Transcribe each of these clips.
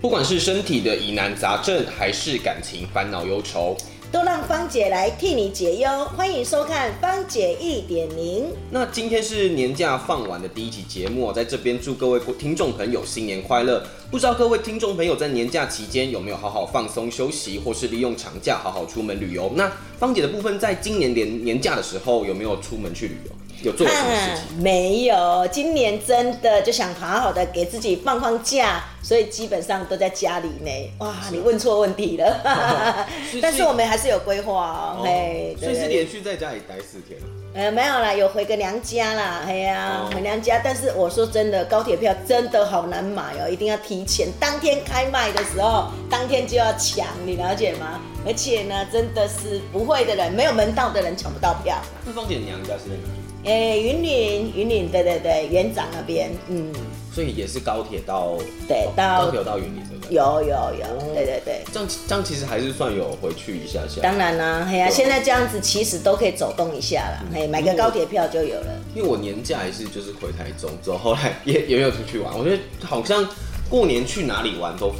不管是身体的疑难杂症，还是感情烦恼忧愁，都让芳姐来替你解忧。欢迎收看芳姐一点零。那今天是年假放完的第一期节目，在这边祝各位听众朋友新年快乐。不知道各位听众朋友在年假期间有没有好好放松休息，或是利用长假好好出门旅游？那芳姐的部分，在今年年年假的时候有没有出门去旅游？有做什么事情？没有，今年真的就想好好的给自己放放假，所以基本上都在家里呢。哇，你问错问题了。但是我们还是有规划哦，嘿。所以是连续在家里待四天。呃，没有啦，有回个娘家啦，哎呀，回娘家。但是我说真的，高铁票真的好难买哦，一定要提前，当天开卖的时候，当天就要抢，你了解吗？而且呢，真的是不会的人，没有门道的人抢不到票。那芳姐娘家是在哪里？哎，云岭，云岭，对对对，园长那边，嗯，所以也是高铁到，对，到高铁到云岭这边，有有有，对对对，这样这样其实还是算有回去一下下。当然啦，哎呀，现在这样子其实都可以走动一下了，嘿，买个高铁票就有了。因为我年假还是就是回台中之后，后来也也没有出去玩，我觉得好像过年去哪里玩都。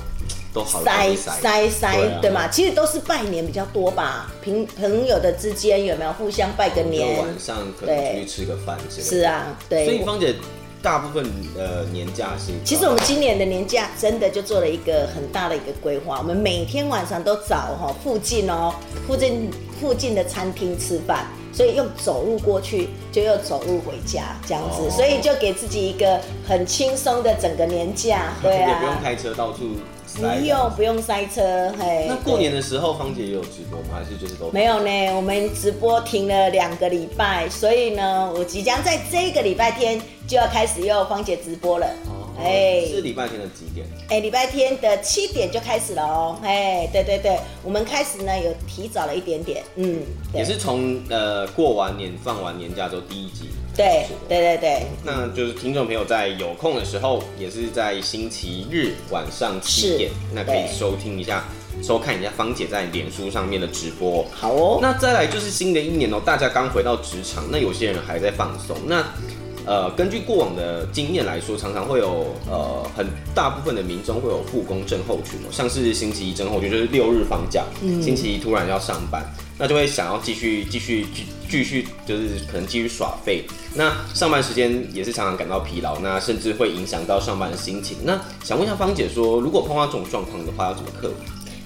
塞塞塞，对吗？其实都是拜年比较多吧，朋朋友的之间有没有互相拜个年？晚上可能出去吃个饭之类是啊，对。所以芳姐大部分的年假是……其实我们今年的年假真的就做了一个很大的一个规划，我们每天晚上都找哈附近哦，附近附近的餐厅吃饭，所以又走路过去，就又走路回家这样子，所以就给自己一个很轻松的整个年假，对啊，也不用开车到处。不用不用塞车，嘿。那过年的时候，芳姐也有直播吗？还是就是都没有呢？我们直播停了两个礼拜，所以呢，我即将在这个礼拜天就要开始又芳姐直播了。哎，是礼拜天的几点？哎，礼拜天的七点就开始了哦。哎，对对对，我们开始呢有提早了一点点，嗯，也是从呃过完年放完年假之后第一集。对对对对，那就是听众朋友在有空的时候，也是在星期日晚上七点，那可以收听一下、收看一下芳姐在脸书上面的直播。好哦，那再来就是新的一年哦，大家刚回到职场，那有些人还在放松，那。呃，根据过往的经验来说，常常会有呃很大部分的民众会有复工症候群哦，像是星期一症候群，就是六日放假，星期一突然要上班，那就会想要继续继续继继续，就是可能继续耍废。那上班时间也是常常感到疲劳，那甚至会影响到上班的心情。那想问一下芳姐说，如果碰到这种状况的话，要怎么克服？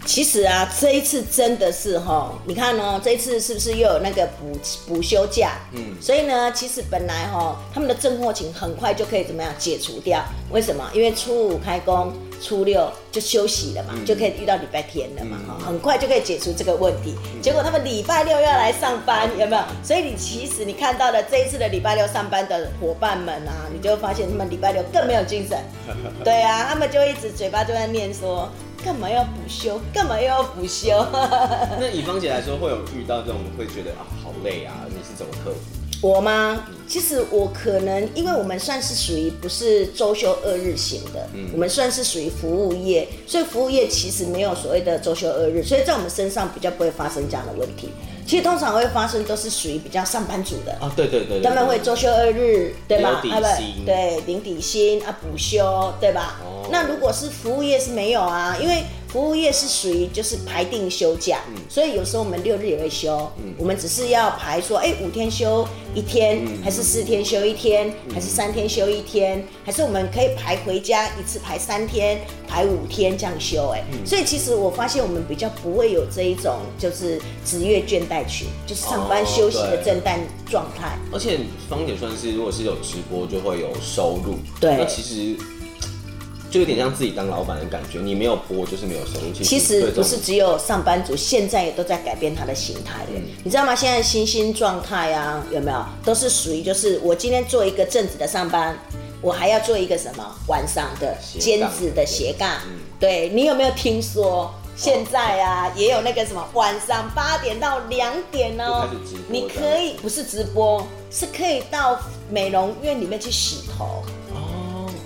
其实啊，这一次真的是哈，你看哦，这一次是不是又有那个补补休假？嗯，所以呢，其实本来哈，他们的正货情很快就可以怎么样解除掉？为什么？因为初五开工，初六就休息了嘛，就可以遇到礼拜天了嘛，哈，很快就可以解除这个问题。结果他们礼拜六要来上班，有没有？所以你其实你看到的这一次的礼拜六上班的伙伴们啊，你就会发现他们礼拜六更没有精神。对啊，他们就一直嘴巴就在念说。干嘛要补休？干嘛又要补休？那以芳姐来说，会有遇到这种会觉得啊好累啊？你是怎么克服？我吗？其实我可能，因为我们算是属于不是周休二日型的，嗯，我们算是属于服务业，所以服务业其实没有所谓的周休二日，所以在我们身上比较不会发生这样的问题。其实通常会发生都是属于比较上班族的啊，对对对，他们会周休二日，对吧？啊不，对，领底薪啊，补休，对吧？哦，那如果是服务业是没有啊，因为。服务业是属于就是排定休假，所以有时候我们六日也会休，我们只是要排说，哎，五天休一天，还是四天休一天，还是三天休一天，还是我们可以排回家一次排三天，排五天这样休，哎，所以其实我发现我们比较不会有这一种就是职业倦怠群，就是上班休息的倦怠状态。而且方姐算是如果是有直播就会有收入，对，那其实。就有点像自己当老板的感觉，你没有播就是没有收入。其实不是只有上班族，现在也都在改变他的心态了。你知道吗？现在新兴状态啊，有没有？都是属于就是我今天做一个正职的上班，我还要做一个什么晚上的兼职的斜杠。对你有没有听说？现在啊，也有那个什么晚上八点到两点哦，你可以不是直播，是可以到美容院里面去洗头。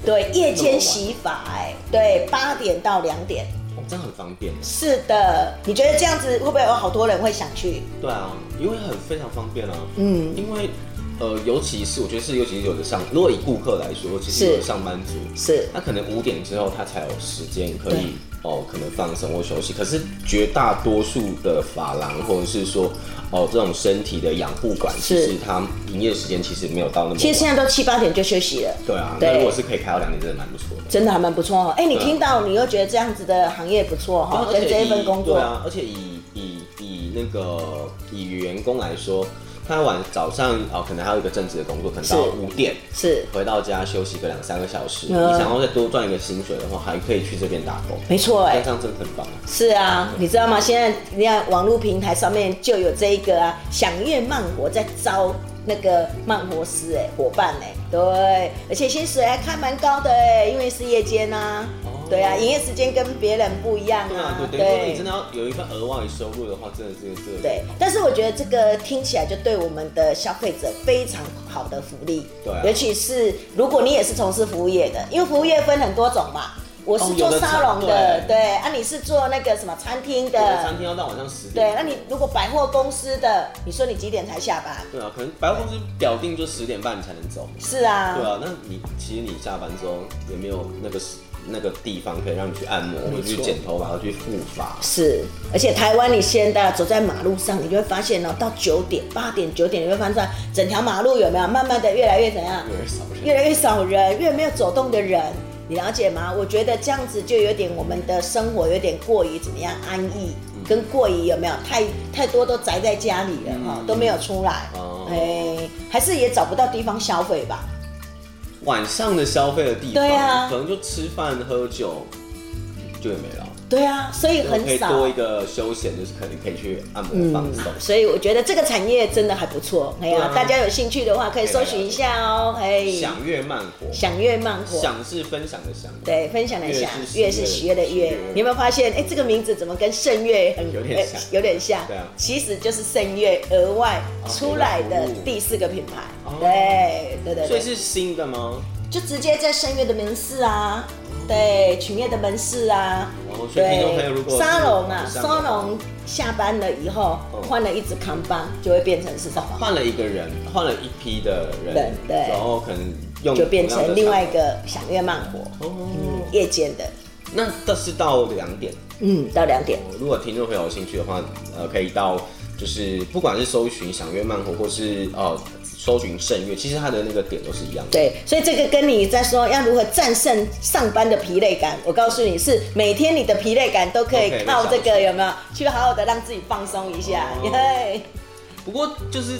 对，夜间洗发，哎，对，八点到两点，哦，这样很方便。是的，你觉得这样子会不会有好多人会想去？对啊，因为很非常方便啊。嗯，因为呃，尤其是我觉得是，尤其是有的上，如果以顾客来说，其实有的上班族，是他可能五点之后他才有时间可以哦，可能放松或休息。可是绝大多数的发廊或者是说哦这种身体的养护馆，其实它营业时间其实没有到那么。其实现在都七八点就休息了。对啊，那如果是可以开到两点，真的蛮不错的。真的还蛮不错哦。哎，你听到你又觉得这样子的行业不错哈，跟这一份工作。对啊，而且以以以那个以员工来说。他晚早上哦，可能还有一个正职的工作，可能到五点是回到家休息个两三个小时。你想要再多赚一个薪水的话，还可以去这边打工。没错，哎，这样真的很棒。是啊，你知道吗？现在你看网络平台上面就有这一个啊，享乐慢活在招那个慢活师哎，伙伴哎，对，而且薪水还开蛮高的哎，因为是夜间呐。对啊，营业时间跟别人不一样啊。对啊，对，你真的要有一份额外收入的话，真的是这个。对，但是我觉得这个听起来就对我们的消费者非常好的福利。对，尤其是如果你也是从事服务业的，因为服务业分很多种嘛。我是做沙龙的，对啊，你是做那个什么餐厅的？餐厅要到晚上十点。对，那你如果百货公司的，你说你几点才下班？对啊，可能百货公司表定就十点半才能走。是啊。对啊，那你其实你下班之后也没有那个时。那个地方可以让你去按摩，或者去剪头发，或去护发。是，而且台湾你现在走在马路上，你就会发现呢，到九点、八点、九点，你会发现整条马路有没有慢慢的越来越怎样？越来越少人，越来越少人，越没有走动的人，你了解吗？我觉得这样子就有点我们的生活有点过于怎么样安逸，跟过于有没有太太多都宅在家里了哈，都没有出来，哎，还是也找不到地方消费吧。晚上的消费的地方，可能就吃饭喝酒，就也没了。对啊，所以很少。可以多一个休闲，就是可能可以去按摩放松。所以我觉得这个产业真的还不错。哎呀，大家有兴趣的话可以搜寻一下哦。哎，享乐慢活，享乐慢活，享是分享的享，对，分享的享，乐是喜悦的悦。你有没有发现，哎，这个名字怎么跟圣乐很有点像？有点像。对啊，其实就是圣乐额外出来的第四个品牌。对对对。所以是新的吗？就直接在圣乐的门市啊。对，群业的门市啊，对，沙龙啊，沙龙下班了以后换了一支康邦，就会变成是什么？换了一个人，换了一批的人，对，然后可能用就变成另外一个享乐慢活，嗯，夜间的。那这是到两点，嗯，到两点。如果听众朋友有兴趣的话，呃，可以到就是不管是搜寻享乐慢活，或是呃。搜寻圣乐，其实它的那个点都是一样的。对，所以这个跟你在说要如何战胜上班的疲累感，我告诉你是每天你的疲累感都可以靠这个有没有？去好好的让自己放松一下。对。不过就是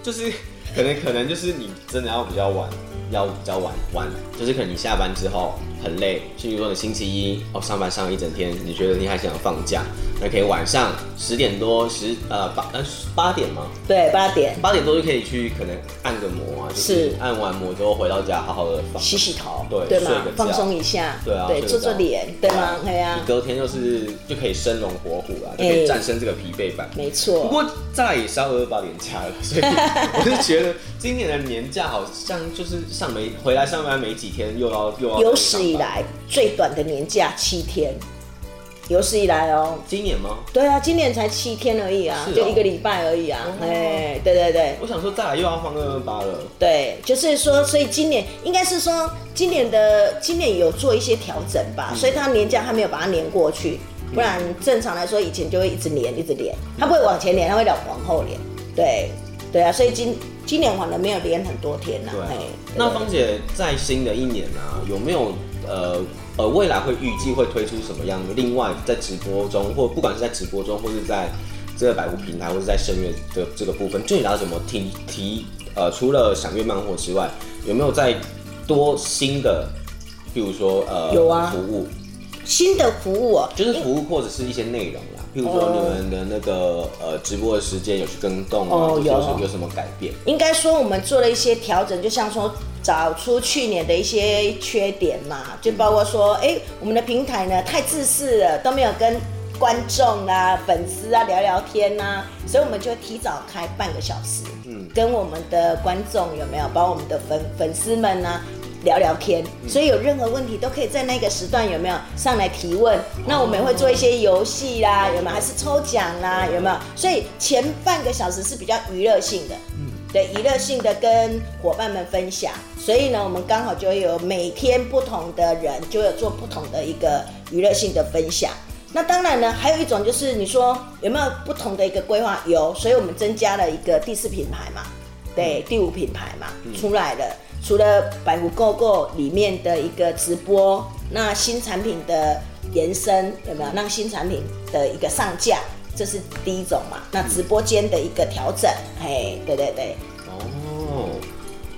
就是可能可能就是你真的要比较晚，要比较晚晚，就是可能你下班之后。很累，譬如说你星期一哦上班上了一整天，你觉得你还想放假，那可以晚上十点多十呃八呃八点吗？对，八点八点多就可以去可能按个摩啊，就是按完摩之后回到家好好的洗洗头，对，对吗？放松一下，对啊，对，做做脸，对吗？对啊，你隔天就是就可以生龙活虎了，就可以战胜这个疲惫感。没错。不过再也是要二八年假了，所以 我就觉得今年的年假好像就是上没回来上班没几天，又要又要有史以来最短的年假七天，有史以来哦。今年吗？对啊，今年才七天而已啊，就一个礼拜而已啊。哎，对对对。我想说，再来又要放二二八了。对，就是说，所以今年应该是说，今年的今年有做一些调整吧，所以他年假还没有把它连过去，不然正常来说以前就会一直连一直连，他不会往前连，他会往后连。对，对啊，所以今今年反而没有连很多天呐。对，那芳姐在新的一年啊，有没有呃呃未来会预计会推出什么样的？另外在直播中，或不管是在直播中，或是在这个百物平台，或是在声乐的这个部分，就你要怎么提提呃，除了享乐漫活之外，有没有在多新的，比如说呃有啊服务新的服务哦，就是服务或者是一些内容啦。譬如说，你们的那个呃直播的时间有去更动啊？有有什么改变？应该说我们做了一些调整，就像说找出去年的一些缺点嘛，就包括说，哎，我们的平台呢太自私了，都没有跟观众啊、粉丝啊聊聊天呐，所以我们就提早开半个小时，嗯，跟我们的观众有没有，包括我们的粉粉丝们呢？聊聊天，所以有任何问题都可以在那个时段有没有上来提问？那我们会做一些游戏啦，有没有？还是抽奖啦，有没有？所以前半个小时是比较娱乐性的，嗯，对娱乐性的跟伙伴们分享，所以呢，我们刚好就有每天不同的人就有做不同的一个娱乐性的分享。那当然呢，还有一种就是你说有没有不同的一个规划？有，所以我们增加了一个第四品牌嘛，对，第五品牌嘛出来了。除了百福购购里面的一个直播，那新产品的延伸有没有？让新产品的一个上架，这是第一种嘛？那直播间的一个调整，嘿，对对对。哦，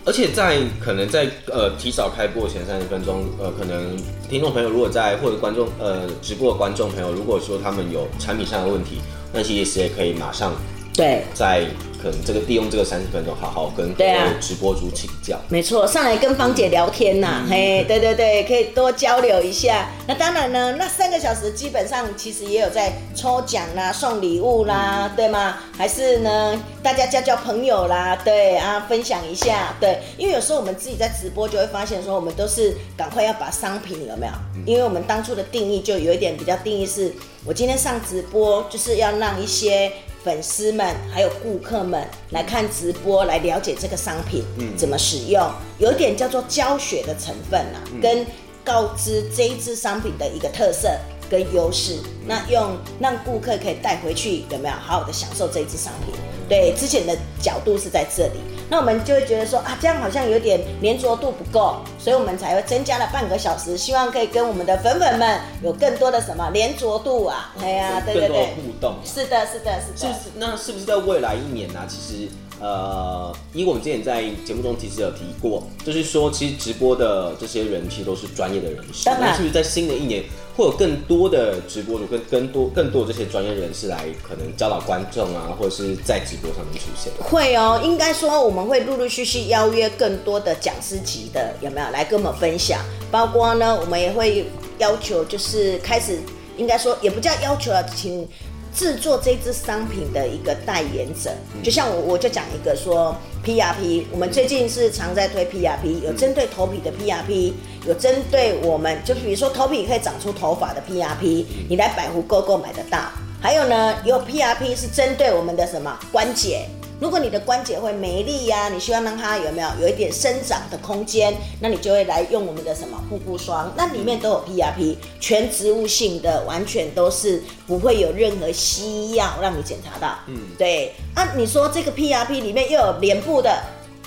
而且在可能在呃提早开播前三十分钟，呃，可能听众朋友如果在或者观众呃直播的观众朋友，如果说他们有产品上的问题，那其实也可以马上对在。可能这个利用这个三十分钟，好好跟各位直播主请教。没错，上来跟芳姐聊天呐，嘿，对对对，可以多交流一下。那当然呢，那三个小时基本上其实也有在抽奖啦、送礼物啦，对吗？还是呢，大家交交朋友啦，对啊，分享一下，对。因为有时候我们自己在直播就会发现说，我们都是赶快要把商品有没有？因为我们当初的定义就有一点比较定义是，我今天上直播就是要让一些。粉丝们还有顾客们来看直播，来了解这个商品怎么使用，有点叫做教学的成分啊，跟告知这一支商品的一个特色跟优势，那用让顾客可以带回去，有没有好好的享受这一支商品？对，之前的角度是在这里。那我们就会觉得说啊，这样好像有点粘着度不够，所以我们才会增加了半个小时，希望可以跟我们的粉粉们有更多的什么粘着度啊，哎呀，对对对，互动。是的，是的，是的。是那是不是在未来一年呢？其实。呃，因为我们之前在节目中其实有提过，就是说，其实直播的这些人其实都是专业的人士。那是不是在新的一年会有更多的直播主跟更多更多的这些专业人士来可能教导观众啊，或者是在直播上面出现？会哦，应该说我们会陆陆续续邀约更多的讲师级的有没有来跟我们分享？包括呢，我们也会要求就是开始，应该说也不叫要求啊，请。制作这支商品的一个代言者，就像我，我就讲一个说 PRP，我们最近是常在推 PRP，有针对头皮的 PRP，有针对我们，就比如说头皮可以长出头发的 PRP，你来百湖购购买得到。还有呢，有 PRP 是针对我们的什么关节。如果你的关节会没力呀，你希望让它有没有有一点生长的空间，那你就会来用我们的什么护肤霜，那里面都有 PRP，全植物性的，完全都是不会有任何西药让你检查到。嗯，对啊，你说这个 PRP 里面又有脸部的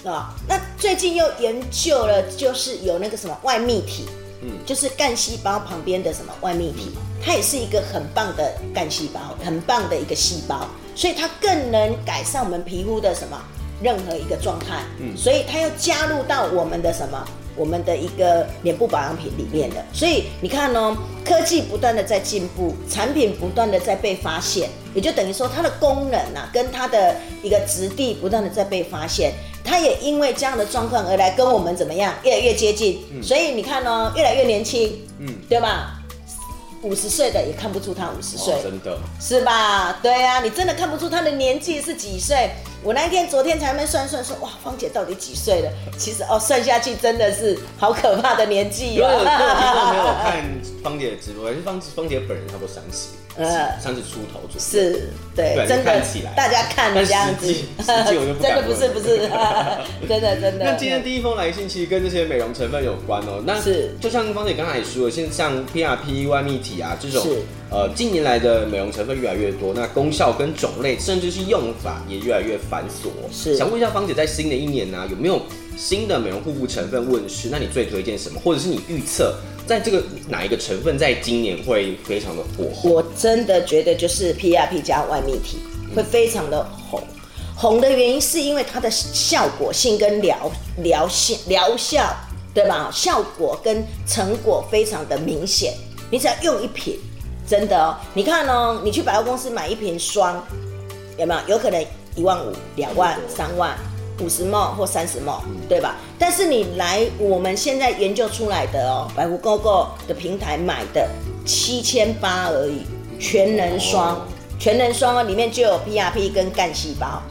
啊，那最近又研究了，就是有那个什么外泌体。嗯就是干细胞旁边的什么外泌体，它也是一个很棒的干细胞，很棒的一个细胞，所以它更能改善我们皮肤的什么任何一个状态。嗯，所以它要加入到我们的什么我们的一个脸部保养品里面的。所以你看哦，科技不断的在进步，产品不断的在被发现，也就等于说它的功能啊，跟它的一个质地不断的在被发现。它也因为这样的状况而来跟我们怎么样越来越接近，所以你看哦，越来越年轻，嗯，对吧？五十岁的也看不出他五十岁，真的，是吧？对啊，你真的看不出他的年纪是几岁。我那天昨天才没算算说，哇，芳姐到底几岁了？其实哦，算下去真的是好可怕的年纪啊！如果 听众没有看芳姐的直播，还是芳芳姐本人差不多三十。呃，三十出头左右，是对，真的，大家看这样子，真的不是不是，真 的真的。那今天第一封来信其实跟这些美容成分有关哦。那是就像芳姐刚才也说了，现在像 PRP、外泌体啊这种，呃，近年来的美容成分越来越多，那功效跟种类，甚至是用法也越来越繁琐。是，想问一下芳姐，在新的一年呢，有没有新的美容护肤成分问世？那你最推荐什么？或者是你预测？在这个哪一个成分在今年会非常的火？我真的觉得就是 PRP 加外泌体会非常的红，红的原因是因为它的效果性跟疗疗性疗效，对吧？效果跟成果非常的明显。你只要用一瓶，真的哦，你看哦，你去百货公司买一瓶霜，有没有？有可能一万五、两万、三万。五十毛或三十毛，对吧？但是你来我们现在研究出来的哦，百福 GoGo 的平台买的七千八而已，全能霜，全能霜哦，里面就有 PRP 跟干细胞，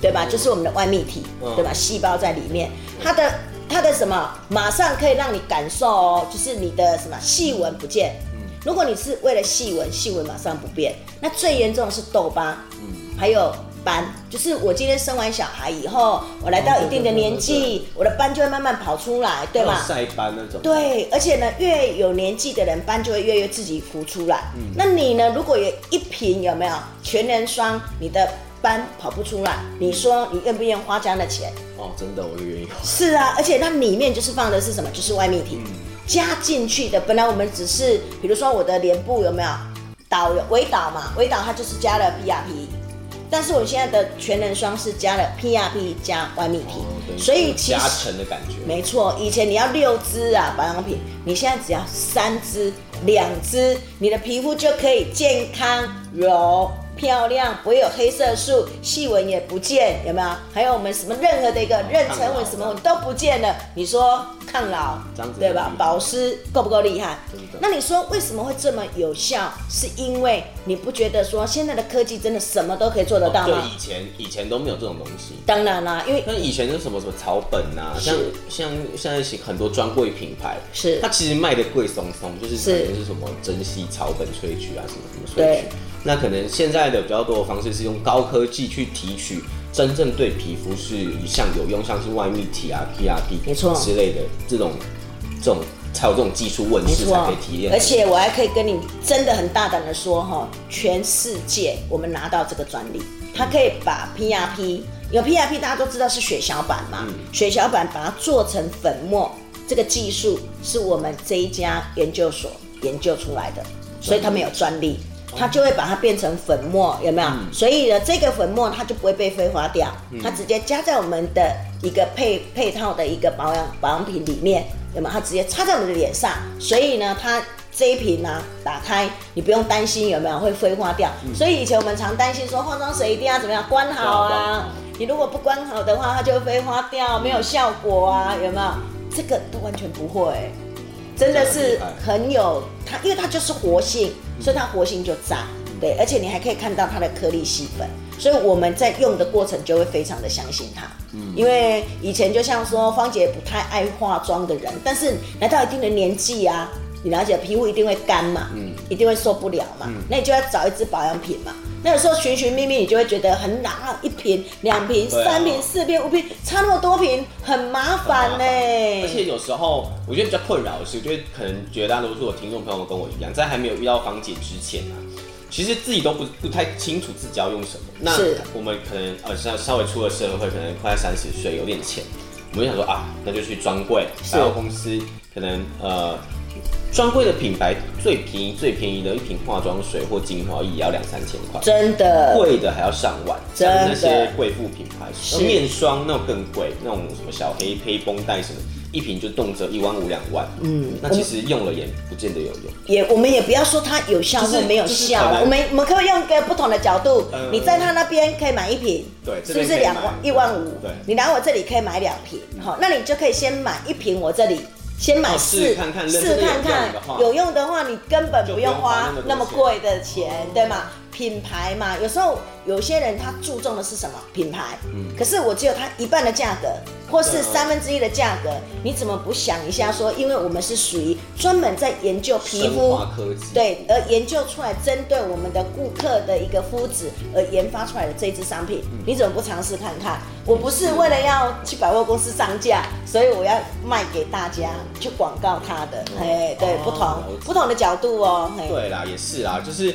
对吧？就是我们的外泌体，对吧？细胞在里面，它的它的什么，马上可以让你感受哦，就是你的什么细纹不见。如果你是为了细纹，细纹马上不变。那最严重的是痘疤，嗯，还有斑，就是我今天生完小孩以后，我来到一定的年纪，我的斑就会慢慢跑出来，对吗？晒斑那种。对，而且呢，越有年纪的人，斑就会越越自己浮出来。那你呢？如果有一瓶有没有全能霜，你的斑跑不出来，你说你愿不愿意花这样的钱？哦，真的，我就愿意。是啊，而且它里面就是放的是什么？就是外泌体加进去的。本来我们只是，比如说我的脸部有没有导微导嘛？微导它就是加了 PRP，但是我现在的全能霜是加了 PRP 加外泌体，所以其实加成的感觉。没错，以前你要六支啊保养品，你现在只要三支、两支，你的皮肤就可以健康柔。漂亮，不会有黑色素，细纹也不见，有没有？还有我们什么任何的一个妊娠纹什么纹都不见了。你说抗老，对吧？保湿够不够厉害？那你说为什么会这么有效？是因为你不觉得说现在的科技真的什么都可以做得到吗？对以前以前都没有这种东西。当然啦，因为那以前是什么什么草本呐，像像现在很多专柜品牌，是它其实卖的贵松松，就是可能是什么珍稀草本萃取啊，什么什么萃取。那可能现在的比较多的方式是用高科技去提取真正对皮肤是一项有用，像是外泌体啊、PRP 没错之类的这种这种才有这种技术问世才可以提炼。而且我还可以跟你真的很大胆的说哈，全世界我们拿到这个专利，它可以把 PRP 有 PRP 大家都知道是血小板嘛，血小板把它做成粉末，这个技术是我们这一家研究所研究出来的，所以他们有专利。它就会把它变成粉末，有没有？所以呢，这个粉末它就不会被挥发掉，它直接加在我们的一个配配套的一个保养保养品里面，有没有？它直接擦在我们的脸上，所以呢，它这一瓶呢打开，你不用担心有没有会挥发掉。所以以前我们常担心说化妆水一定要怎么样关好啊？你如果不关好的话，它就会挥发掉，没有效果啊，有没有？这个都完全不会。真的是很有它，因为它就是活性，所以它活性就炸。对，而且你还可以看到它的颗粒细粉，所以我们在用的过程就会非常的相信它。嗯，因为以前就像说芳姐不太爱化妆的人，但是来到一定的年纪啊，你了解皮肤一定会干嘛，嗯，一定会受不了嘛，那你就要找一支保养品嘛。那有时候寻寻觅觅，你就会觉得很难啊，一瓶、两瓶、三瓶、四瓶、五瓶，差那么多瓶，很麻烦呢。而且有时候我觉得比较困扰的是，就可能绝大多数的听众朋友跟我一样，在还没有遇到芳姐之前啊，其实自己都不不太清楚自己要用什么。那我们可能呃稍稍微出了社会，可能快三十岁，有点钱，我们就想说啊，那就去专柜百货公司，可能呃。专柜的品牌最便宜、最便宜的一瓶化妆水或精华液也要两三千块，真的。贵的还要上万，像那些贵妇品牌，面霜那种更贵，那种什么小黑黑绷带什么，一瓶就动辄一万五两万。嗯，那其实用了也不见得有用。也我们也不要说它有效或没有效，我们我们可以用一个不同的角度，你在他那边可以买一瓶，对，是不是两万一万五？对，你来我这里可以买两瓶，好，那你就可以先买一瓶我这里。先买试看看，试看看有用的话，你根本不用花那么贵的钱，对吗？品牌嘛，有时候有些人他注重的是什么品牌？嗯，可是我只有他一半的价格，或是三分之一的价格，你怎么不想一下说？因为我们是属于专门在研究皮肤，对，而研究出来针对我们的顾客的一个肤质而研发出来的这支商品，你怎么不尝试看看？我不是为了要去百货公司上架，所以我要卖给大家去广告它的，哎，对，不同不同的角度哦，对啦，也是啦，就是。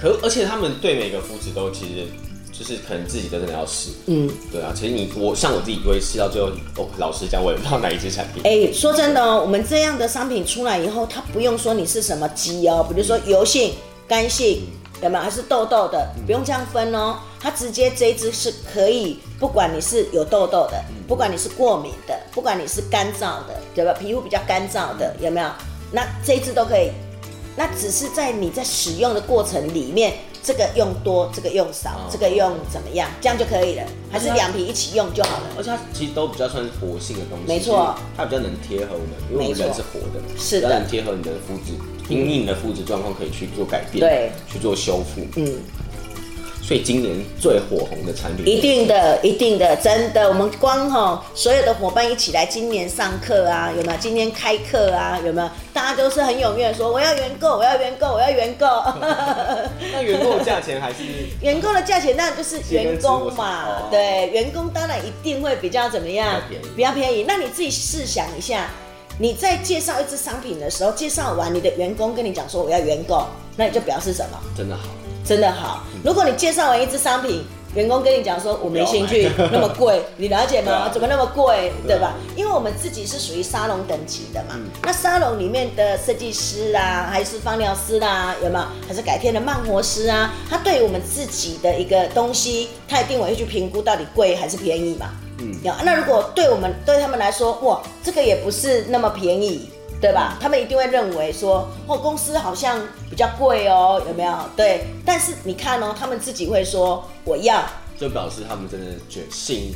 可而且他们对每个肤质都其实就是可能自己都真的要试，嗯，对啊，其实你我像我自己不会试到最后，哦，老实讲我也不知道哪一支产品。哎，说真的哦，我们这样的商品出来以后，它不用说你是什么肌哦，比如说油性、干性，有没有？还是痘痘的，不用这样分哦，它直接这一支是可以，不管你是有痘痘的，不管你是过敏的，不管你是干燥的，对吧？皮肤比较干燥的，有没有？那这一支都可以。那只是在你在使用的过程里面，这个用多，这个用少，这个用怎么样，这样就可以了。还是两瓶一起用就好了。而且它其实都比较算是活性的东西，没错，它比较能贴合我们，因为我们人是活的，是的，能贴合你的肤质，因应你的肤质状况可以去做改变，对，去做修复，嗯。所以今年最火红的产品，一定的，一定的，真的，我们光哈所有的伙伴一起来，今年上课啊，有没有？今天开课啊，有没有？大家都是很踊跃说我要原购，我要原购，我要原购。那原购价钱还是原购的价钱，那就是员工嘛，对，员工当然一定会比较怎么样？比较便宜。那你自己试想一下，你在介绍一支商品的时候，介绍完你的员工跟你讲说我要原购，那你就表示什么？真的好。真的好。如果你介绍完一支商品，员工跟你讲说我没兴趣，那么贵，你了解吗？怎么那么贵，对吧？因为我们自己是属于沙龙等级的嘛。那沙龙里面的设计师啊，还是芳疗师啦，有没有？还是改天的慢活师啊？他对于我们自己的一个东西，他一定会去评估到底贵还是便宜嘛。嗯。那如果对我们对他们来说，哇，这个也不是那么便宜。对吧？他们一定会认为说，哦，公司好像比较贵哦，有没有？对，但是你看哦，他们自己会说我要，就表示他们真的决心，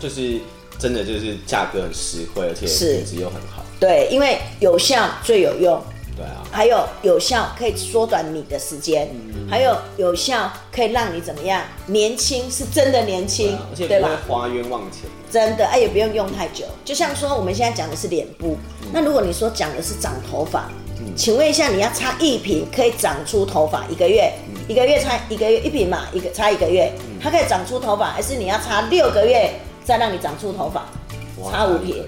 就是真的就是价格很实惠，而且品质又很好。对，因为有效最有用。对啊，还有有效可以缩短你的时间，还有有效可以让你怎么样？年轻是真的年轻，对吧？花冤枉钱，真的哎，也不用用太久。就像说我们现在讲的是脸部，那如果你说讲的是长头发，请问一下，你要擦一瓶可以长出头发一个月？一个月擦一个月一瓶嘛，一个擦一个月，它可以长出头发，还是你要擦六个月再让你长出头发？擦五瓶。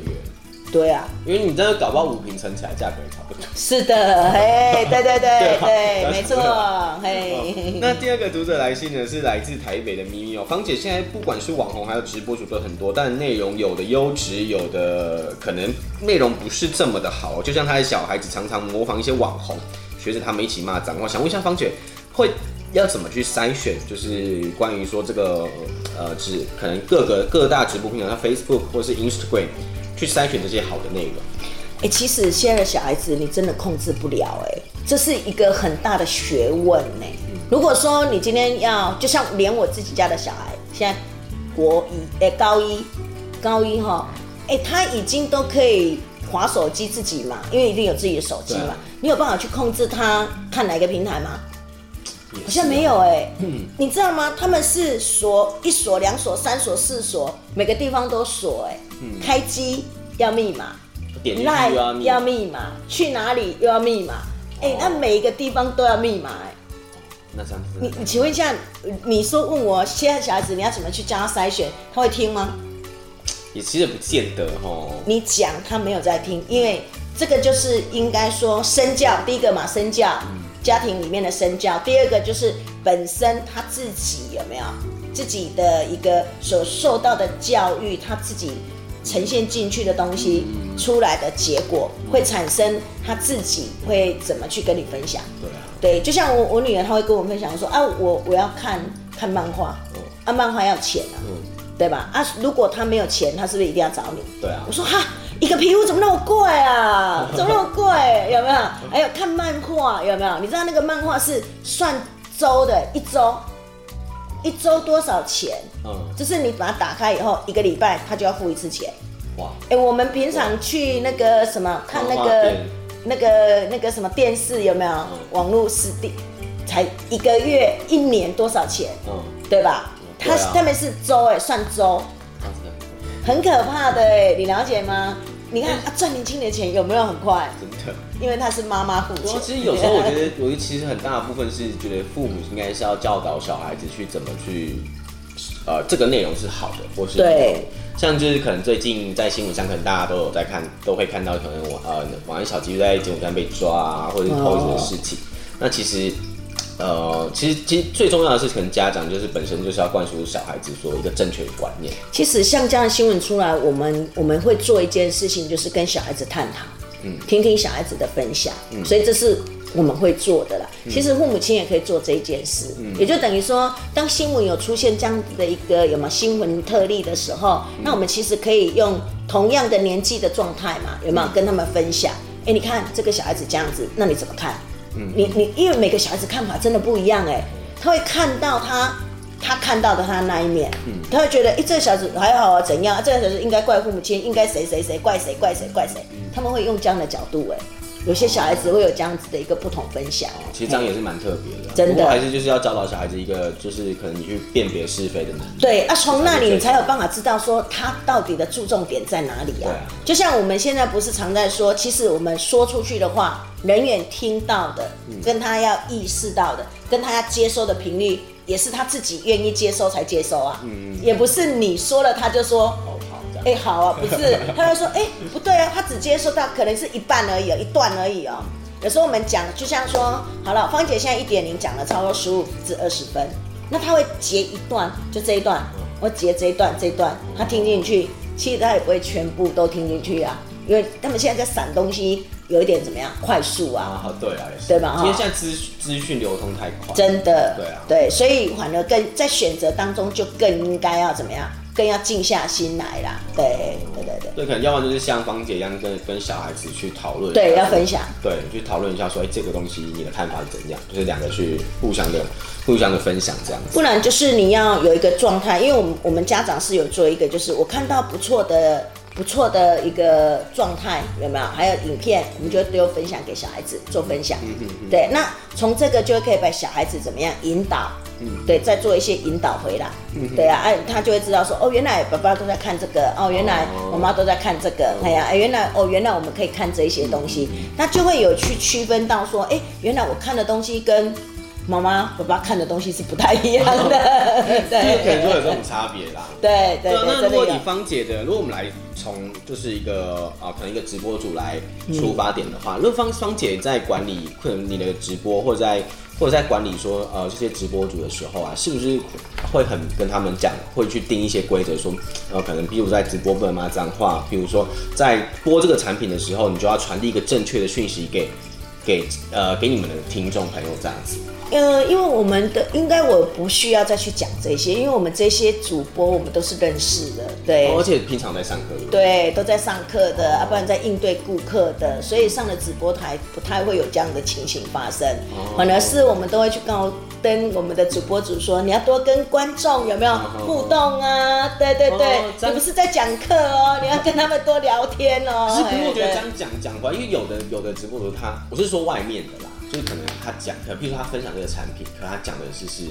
对啊，因为你真的搞不好五瓶乘起来价格也差不多。是的，嘿，对对对对，没错，嘿。那第二个读者来信呢，是来自台北的咪咪哦，芳姐现在不管是网红还有直播主播很多，但内容有的优质，有的可能内容不是这么的好，就像他的小孩子常常模仿一些网红，学着他们一起骂脏话。想问一下芳姐，会要怎么去筛选？就是关于说这个呃，指可能各个各大直播平台，像 Facebook 或是 Instagram。去筛选这些好的内容，哎，其实现在的小孩子你真的控制不了，哎，这是一个很大的学问呢。如果说你今天要，就像连我自己家的小孩，现在国一，哎，高一，高一哈，哎，他已经都可以划手机自己嘛，因为一定有自己的手机嘛，你有办法去控制他看哪个平台吗？好像没有哎，嗯，你知道吗？他们是锁一锁、两锁、三锁、四锁，每个地方都锁哎。开机要密码，点赖要密码，去哪里又要密码？哎，那每一个地方都要密码哎。那这样子，你你请问一下，你说问我现在小孩子你要怎么去教他筛选，他会听吗？也其实不见得哦。你讲他没有在听，因为这个就是应该说身教，第一个嘛身教。家庭里面的身教，第二个就是本身他自己有没有自己的一个所受到的教育，他自己呈现进去的东西出来的结果，会产生他自己会怎么去跟你分享？对啊，对，就像我我女儿，她会跟我分享说啊，我我要看看漫画，啊，漫画要钱啊，对吧？啊，如果他没有钱，他是不是一定要找你？对啊，我说哈。一个皮肤怎么那么贵啊？怎么那么贵？有没有？还有看漫画有没有？你知道那个漫画是算周的，一周，一周多少钱？嗯，就是你把它打开以后，一个礼拜他就要付一次钱。哇！哎，我们平常去那个什么看那个那个那个什么电视有没有？网络是电，才一个月一年多少钱？嗯，对吧？他他们是周哎，算周。很可怕的哎，你了解吗？你看啊，赚年轻的钱有没有很快？真的，因为他是妈妈付钱。其实有时候我觉得，我其实很大的部分是觉得父母应该是要教导小孩子去怎么去，呃，这个内容是好的，或是对，像就是可能最近在新闻上，可能大家都有在看，都会看到可能我呃，网安小鸡在柬埔寨被抓啊，或者是偷什么事情，那其实。呃，其实其实最重要的是，可能家长就是本身就是要灌输小孩子说一个正确的观念。其实像这样的新闻出来，我们我们会做一件事情，就是跟小孩子探讨，嗯，听听小孩子的分享，嗯，所以这是我们会做的啦。其实父母亲也可以做这一件事，嗯，也就等于说，当新闻有出现这样的一个有没有新闻特例的时候，那我们其实可以用同样的年纪的状态嘛，有没有跟他们分享？哎，你看这个小孩子这样子，那你怎么看？你你因为每个小孩子看法真的不一样哎，他会看到他他看到的他那一面，嗯，他会觉得哎这个小子还好啊怎样？这个小子应该怪父母亲，应该谁谁谁怪谁怪谁怪谁，他们会用这样的角度哎，有些小孩子会有这样子的一个不同分享。哦其实这样也是蛮特别的，真的还是就是要教导小孩子一个，就是可能你去辨别是非的能力。对啊，从那里你才有办法知道说他到底的注重点在哪里啊对啊。就像我们现在不是常在说，其实我们说出去的话，人远听到的，嗯跟他要意识到的，跟他要接收的频率，也是他自己愿意接收才接收啊。嗯也不是你说了他就说。哎、好啊，不是，他就说，哎、不对啊，他只接收到可能是一半而已哦，一段而已哦。有时候我们讲，就像说，好了，芳姐现在一点零讲了超过十五至二十分，那他会截一段，就这一段，我截这一段，这一段，他听进去，其实他也不会全部都听进去啊，因为他们现在在散东西，有一点怎么样，快速啊，啊，对啊，对吧因为现在资资讯流通太快，真的，对啊。对，所以反而更在选择当中就更应该要怎么样，更要静下心来啦，对，对对对。对，可能要不然就是像芳姐一样跟跟小孩子去讨论，对，要分享。对，去讨论一下说，哎、这个东西你的看法是怎样？就是两个去互相的、互相的分享这样子。不然就是你要有一个状态，因为我们我们家长是有做一个，就是我看到不错的不错的一个状态，有没有？还有影片，我们就丢分享给小孩子做分享。嗯嗯对，那从这个就可以把小孩子怎么样引导？对，再做一些引导回来。对啊，哎，他就会知道说，哦，原来爸爸都在看这个，哦，原来我妈都在看这个，哎呀，哎原来哦，原来我们可以看这一些东西，那就会有去区分到说，哎，原来我看的东西跟妈妈、爸爸看的东西是不太一样的，这个可能就会有这对种差别啦。对对那如果以。芳姐的，如果我们来从就是一个啊、可能一个直播主来出发点的话，如果芳芳姐在管理可能你的直播，或者在或者在管理说呃这些直播主的时候啊，是不是会很跟他们讲，会去定一些规则，说呃可能比如在直播不能骂脏话，比如说在播这个产品的时候，你就要传递一个正确的讯息给给呃给你们的听众朋友这样子。呃，因为我们的应该我不需要再去讲这些，因为我们这些主播我们都是认识的，对。哦而且平常在上课，对都在上课的，要、不然在应对顾客的，所以上了直播台不太会有这样的情形发生。哦反而是我们都会去告跟我们的主播组说，你要多跟观众有没有互动啊？对对对，哦你不是在讲课哦，你要跟他们多聊天哦。可是，不过我觉得哎这样讲讲回来，因为有的有的直播主他，我是说外面的啦，就是可能他讲，可能譬如说他分享这个产品，可他讲的是是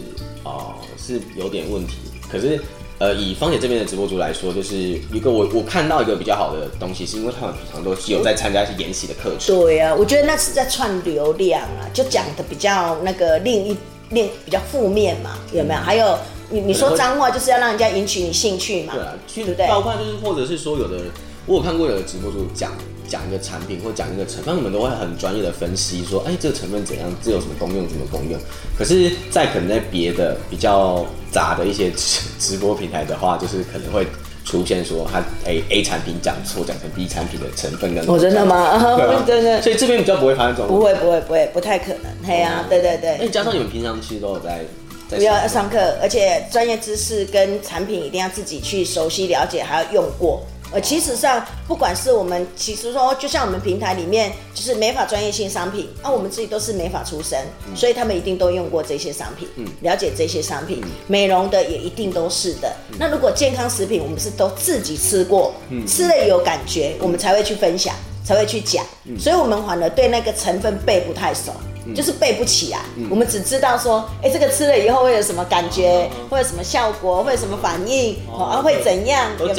哦、是有点问题。可是呃，以芳姐这边的直播主来说，就是一个我我看到一个比较好的东西，是因为他们平常都是有在参加一些研习的课程。对啊，我觉得那是在串流量啊，就讲的比较那个另一另比较负面嘛，有没有？还有你你说脏话就是要让人家引起你兴趣嘛，对啊，对不对？包括就是或者是说有的，我有看过有的直播主讲讲一个产品或讲一个成分，他们都会很专业的分析说，哎、这个成分怎样，这有什么功用，什么功用。可是，在可能在别的比较杂的一些直直播平台的话，就是可能会出现说他 A A 产品讲错，讲成 B 产品的成分跟哦，真的吗？对啊，真的所以这边比较不会发生这种不会不会不会，不太可能。嘿啊、对对对。那，加上你们平常其实都有在在不要上课，而且专业知识跟产品一定要自己去熟悉了解，还要用过。呃，其实上不管是我们，其实说就像我们平台里面就是美发专业性商品，啊，我们自己都是美发出身，所以他们一定都用过这些商品，了解这些商品，美容的也一定都是的。那如果健康食品，我们是都自己吃过，吃了有感觉，我们才会去分享，才会去讲。所以我们反而对那个成分背不太熟。就是背不起来，我们只知道说，哎、这个吃了以后会有什么感觉，会有什么效果，会有什么反应，哦，啊会怎样，有没有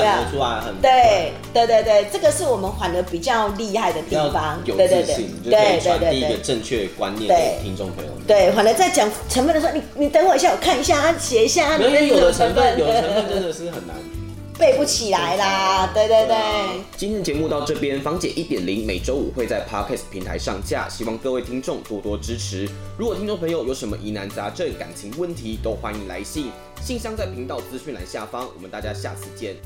对对对对，这个是我们反而比较厉害的地方，有对对对自信，就可以对对传递一个对对。正确观念对给听众朋友们。对，反正在讲成分的时候，你你等我一下，我看一下，啊写一下，啊有，因为有的成分，有的成分真的是很难。背不起来啦，对对对。今天的节目到这边，芳姐一点零每周五会在 Podcast 平台上架，希望各位听众多多支持。如果听众朋友有什么疑难杂症、感情问题，都欢迎来信，信箱在频道资讯栏下方。我们大家下次见。